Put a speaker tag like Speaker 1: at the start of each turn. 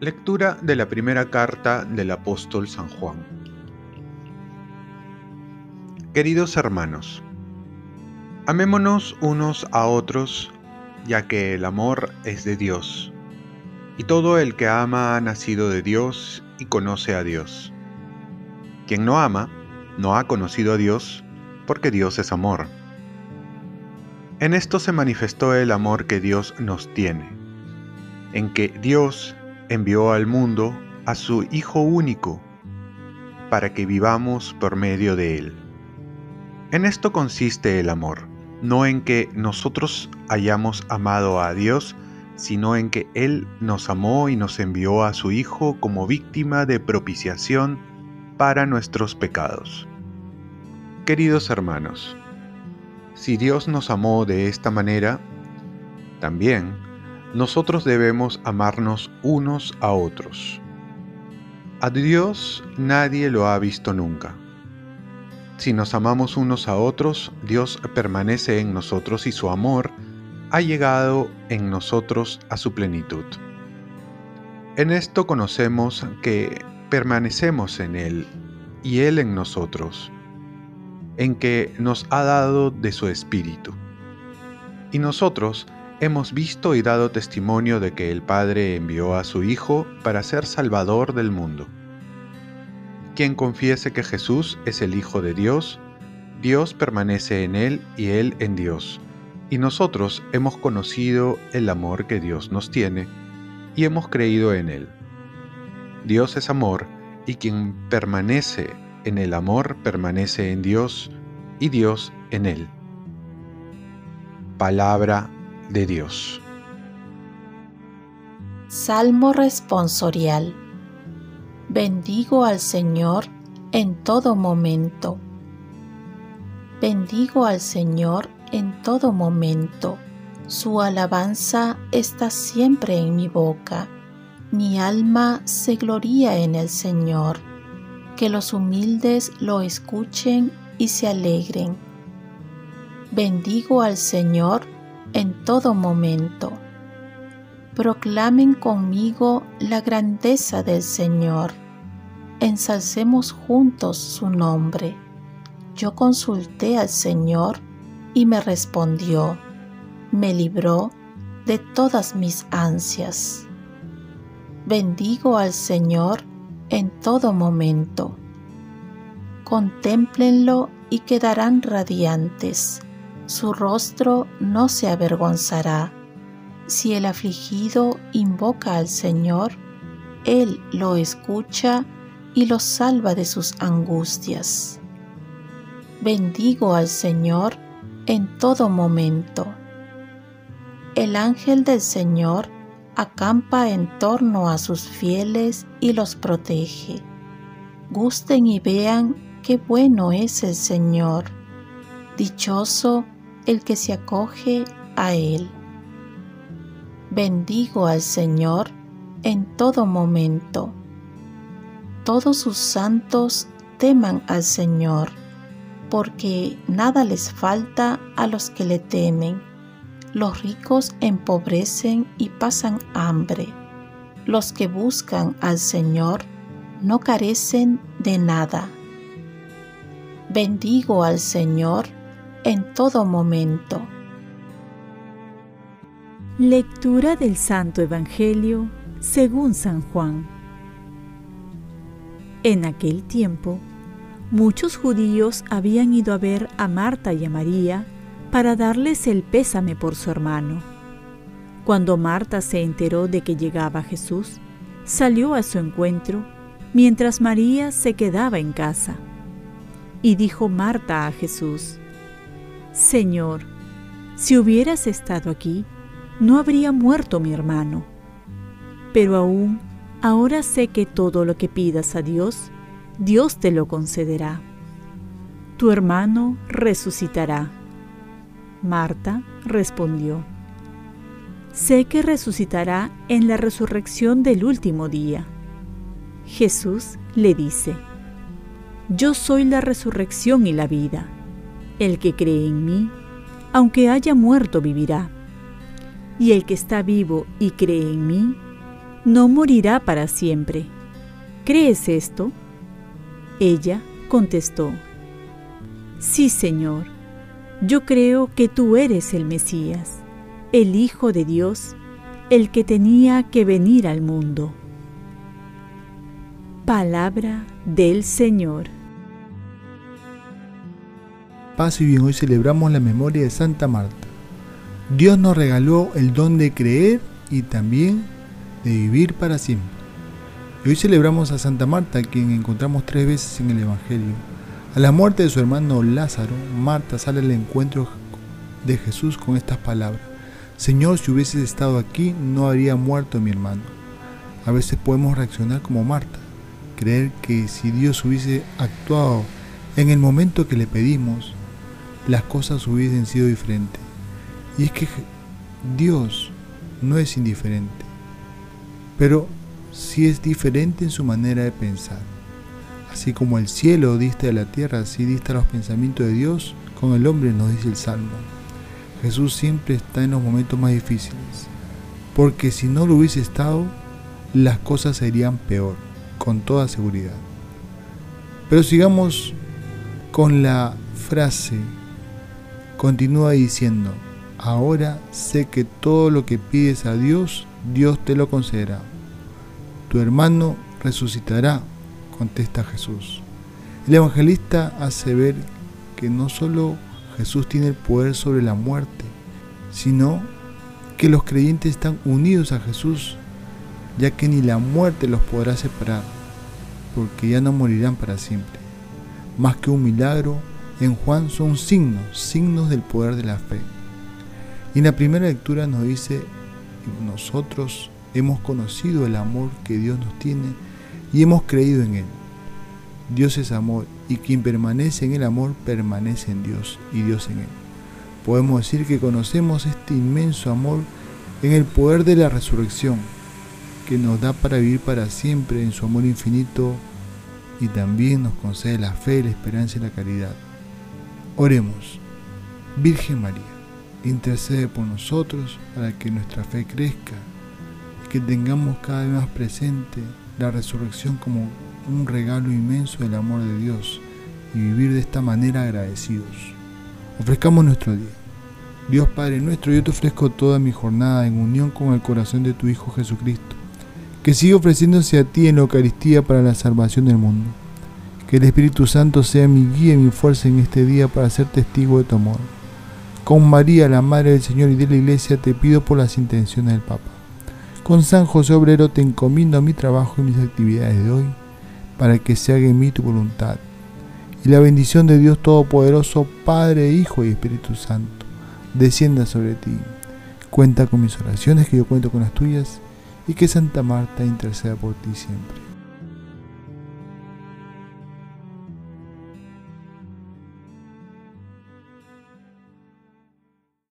Speaker 1: Lectura de la primera carta del apóstol San Juan. Queridos hermanos, amémonos unos a otros, ya que el amor es de Dios, y todo el que ama ha nacido de Dios y conoce a Dios. Quien no ama, no ha conocido a Dios, porque Dios es amor. En esto se manifestó el amor que Dios nos tiene, en que Dios envió al mundo a su Hijo único, para que vivamos por medio de Él. En esto consiste el amor, no en que nosotros hayamos amado a Dios, sino en que Él nos amó y nos envió a su Hijo como víctima de propiciación para nuestros pecados. Queridos hermanos, si Dios nos amó de esta manera, también nosotros debemos amarnos unos a otros. A Dios nadie lo ha visto nunca. Si nos amamos unos a otros, Dios permanece en nosotros y su amor ha llegado en nosotros a su plenitud. En esto conocemos que permanecemos en Él y Él en nosotros, en que nos ha dado de su Espíritu. Y nosotros hemos visto y dado testimonio de que el Padre envió a su Hijo para ser Salvador del mundo. Quien confiese que Jesús es el Hijo de Dios, Dios permanece en Él y Él en Dios, y nosotros hemos conocido el amor que Dios nos tiene y hemos creído en Él. Dios es amor, y quien permanece en el amor permanece en Dios y Dios en Él. Palabra de Dios.
Speaker 2: Salmo responsorial. Bendigo al Señor en todo momento. Bendigo al Señor en todo momento. Su alabanza está siempre en mi boca. Mi alma se gloría en el Señor. Que los humildes lo escuchen y se alegren. Bendigo al Señor en todo momento. Proclamen conmigo la grandeza del Señor. Ensalcemos juntos su nombre. Yo consulté al Señor y me respondió, me libró de todas mis ansias. Bendigo al Señor en todo momento. Contémplenlo y quedarán radiantes su rostro no se avergonzará. Si el afligido invoca al Señor, Él lo escucha y lo salva de sus angustias. Bendigo al Señor en todo momento. El ángel del Señor acampa en torno a sus fieles y los protege. Gusten y vean qué bueno es el Señor. Dichoso el que se acoge a Él. Bendigo al Señor en todo momento. Todos sus santos teman al Señor, porque nada les falta a los que le temen. Los ricos empobrecen y pasan hambre. Los que buscan al Señor no carecen de nada. Bendigo al Señor en todo momento.
Speaker 3: Lectura del Santo Evangelio según San Juan. En aquel tiempo, muchos judíos habían ido a ver a Marta y a María para darles el pésame por su hermano. Cuando Marta se enteró de que llegaba Jesús, salió a su encuentro, mientras María se quedaba en casa. Y dijo Marta a Jesús, Señor, si hubieras estado aquí, no habría muerto mi hermano. Pero aún, ahora sé que todo lo que pidas a Dios, Dios te lo concederá. Tu hermano resucitará. Marta respondió, Sé que resucitará en la resurrección del último día. Jesús le dice, Yo soy la resurrección y la vida. El que cree en mí, aunque haya muerto, vivirá. Y el que está vivo y cree en mí, no morirá para siempre. ¿Crees esto? Ella contestó, Sí, Señor, yo creo que tú eres el Mesías, el Hijo de Dios, el que tenía que venir al mundo. Palabra del Señor.
Speaker 4: Paz y bien, hoy celebramos la memoria de Santa Marta. Dios nos regaló el don de creer y también de vivir para siempre. Y hoy celebramos a Santa Marta, quien encontramos tres veces en el Evangelio. A la muerte de su hermano Lázaro, Marta sale al encuentro de Jesús con estas palabras. Señor, si hubieses estado aquí, no habría muerto mi hermano. A veces podemos reaccionar como Marta, creer que si Dios hubiese actuado en el momento que le pedimos, las cosas hubiesen sido diferentes. Y es que Dios no es indiferente, pero sí es diferente en su manera de pensar. Así como el cielo dista de la tierra, así dista los pensamientos de Dios con el hombre, nos dice el Salmo. Jesús siempre está en los momentos más difíciles, porque si no lo hubiese estado, las cosas serían peor, con toda seguridad. Pero sigamos con la frase Continúa diciendo, ahora sé que todo lo que pides a Dios, Dios te lo concederá. Tu hermano resucitará, contesta Jesús. El evangelista hace ver que no solo Jesús tiene el poder sobre la muerte, sino que los creyentes están unidos a Jesús, ya que ni la muerte los podrá separar, porque ya no morirán para siempre. Más que un milagro, en Juan son signos, signos del poder de la fe. Y en la primera lectura nos dice, nosotros hemos conocido el amor que Dios nos tiene y hemos creído en Él. Dios es amor y quien permanece en el amor permanece en Dios y Dios en Él. Podemos decir que conocemos este inmenso amor en el poder de la resurrección que nos da para vivir para siempre en su amor infinito y también nos concede la fe, la esperanza y la caridad. Oremos. Virgen María, intercede por nosotros para que nuestra fe crezca que tengamos cada vez más presente la resurrección como un regalo inmenso del amor de Dios y vivir de esta manera agradecidos. Ofrezcamos nuestro día. Dios Padre nuestro, yo te ofrezco toda mi jornada en unión con el corazón de tu Hijo Jesucristo, que sigue ofreciéndose a ti en la Eucaristía para la salvación del mundo. Que el Espíritu Santo sea mi guía y mi fuerza en este día para ser testigo de tu amor. Con María, la Madre del Señor y de la Iglesia, te pido por las intenciones del Papa. Con San José Obrero te encomiendo mi trabajo y mis actividades de hoy, para que se haga en mí tu voluntad. Y la bendición de Dios Todopoderoso, Padre, Hijo y Espíritu Santo, descienda sobre ti. Cuenta con mis oraciones, que yo cuento con las tuyas, y que Santa Marta interceda por ti siempre.